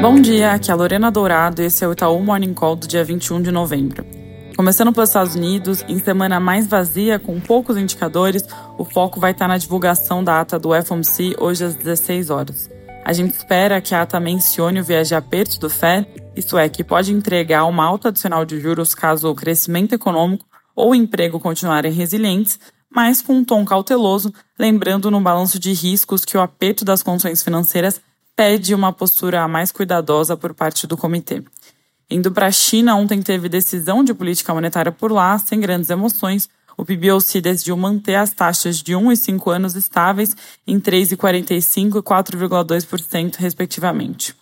Bom dia, aqui é a Lorena Dourado e esse é o Itaú Morning Call do dia 21 de novembro. Começando pelos Estados Unidos, em semana mais vazia, com poucos indicadores, o foco vai estar na divulgação da ata do FOMC hoje às 16 horas. A gente espera que a ata mencione o viés de aperto do Fed, isto é, que pode entregar uma alta adicional de juros caso o crescimento econômico ou o emprego continuarem resilientes, mas com um tom cauteloso, lembrando no balanço de riscos que o aperto das condições financeiras pede uma postura mais cuidadosa por parte do comitê. Indo para a China, ontem teve decisão de política monetária por lá, sem grandes emoções. O PBOC decidiu manter as taxas de 1 e 5 anos estáveis em 3,45% e 4,2%, respectivamente.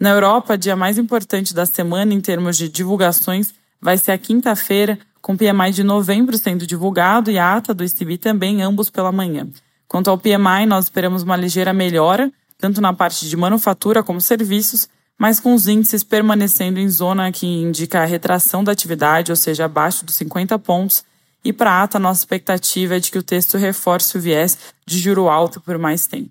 Na Europa, dia mais importante da semana em termos de divulgações vai ser a quinta-feira, com PMI de novembro sendo divulgado e a ata do ICB também, ambos pela manhã. Quanto ao PMI, nós esperamos uma ligeira melhora, tanto na parte de manufatura como serviços, mas com os índices permanecendo em zona que indica a retração da atividade, ou seja, abaixo dos 50 pontos. E para a ata, nossa expectativa é de que o texto reforce o viés de juro alto por mais tempo.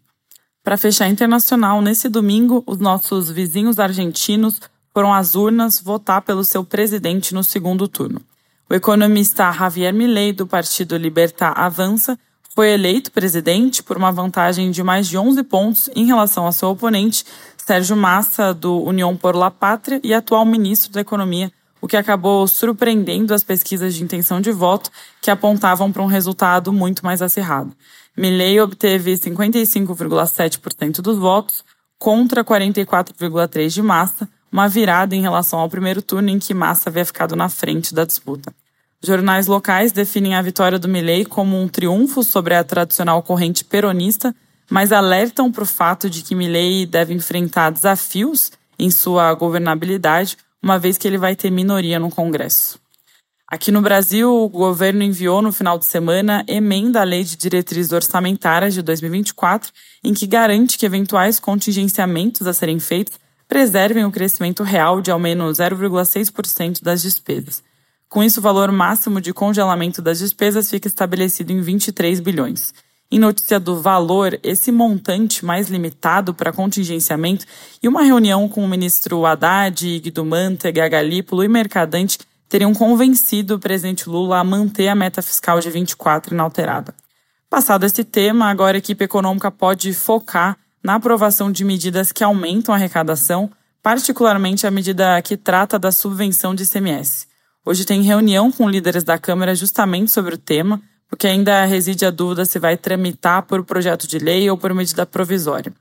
Para fechar internacional, nesse domingo, os nossos vizinhos argentinos foram às urnas votar pelo seu presidente no segundo turno. O economista Javier Milei, do partido Libertar Avança, foi eleito presidente por uma vantagem de mais de 11 pontos em relação ao seu oponente, Sérgio Massa, do União por la Pátria e atual ministro da Economia, o que acabou surpreendendo as pesquisas de intenção de voto, que apontavam para um resultado muito mais acirrado. Milley obteve 55,7% dos votos, contra 44,3% de Massa, uma virada em relação ao primeiro turno em que Massa havia ficado na frente da disputa. Jornais locais definem a vitória do Milley como um triunfo sobre a tradicional corrente peronista, mas alertam para o fato de que Milley deve enfrentar desafios em sua governabilidade, uma vez que ele vai ter minoria no Congresso. Aqui no Brasil, o governo enviou no final de semana emenda à Lei de Diretrizes Orçamentárias de 2024, em que garante que eventuais contingenciamentos a serem feitos preservem o crescimento real de ao menos 0,6% das despesas. Com isso, o valor máximo de congelamento das despesas fica estabelecido em 23 bilhões. Em notícia do valor, esse montante mais limitado para contingenciamento e uma reunião com o ministro Haddad, Guido Mantega, Galípolo e Mercadante teriam convencido o presidente Lula a manter a meta fiscal de 24 inalterada. Passado esse tema, agora a equipe econômica pode focar na aprovação de medidas que aumentam a arrecadação, particularmente a medida que trata da subvenção de ICMS. Hoje tem reunião com líderes da Câmara justamente sobre o tema, porque ainda reside a dúvida se vai tramitar por projeto de lei ou por medida provisória.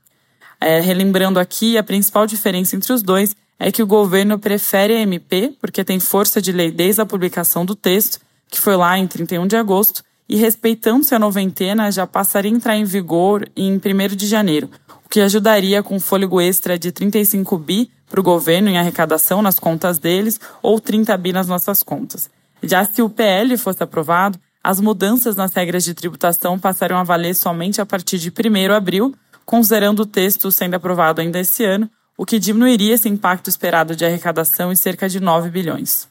É, relembrando aqui, a principal diferença entre os dois é que o governo prefere a MP, porque tem força de lei desde a publicação do texto, que foi lá em 31 de agosto, e respeitando-se a noventena, já passaria a entrar em vigor em 1 de janeiro, o que ajudaria com fôlego extra de 35 bi para o governo em arrecadação nas contas deles ou 30 bi nas nossas contas. Já se o PL fosse aprovado, as mudanças nas regras de tributação passariam a valer somente a partir de 1 de abril, considerando o texto sendo aprovado ainda esse ano, o que diminuiria esse impacto esperado de arrecadação em cerca de 9 bilhões.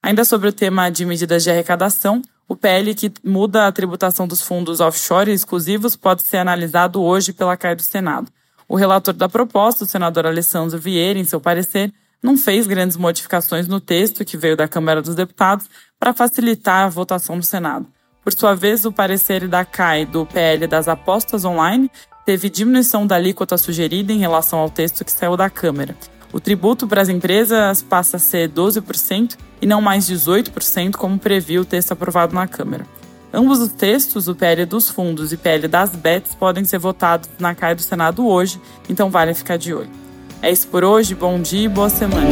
Ainda sobre o tema de medidas de arrecadação, o PL que muda a tributação dos fundos offshore exclusivos pode ser analisado hoje pela CAI do Senado. O relator da proposta, o senador Alessandro Vieira, em seu parecer, não fez grandes modificações no texto que veio da Câmara dos Deputados para facilitar a votação no Senado. Por sua vez, o parecer da CAI do PL das apostas online teve diminuição da alíquota sugerida em relação ao texto que saiu da Câmara. O tributo para as empresas passa a ser 12% e não mais 18%, como previu o texto aprovado na Câmara. Ambos os textos, o PL dos fundos e PL das bets, podem ser votados na CAI do Senado hoje, então vale ficar de olho. É isso por hoje, bom dia e boa semana.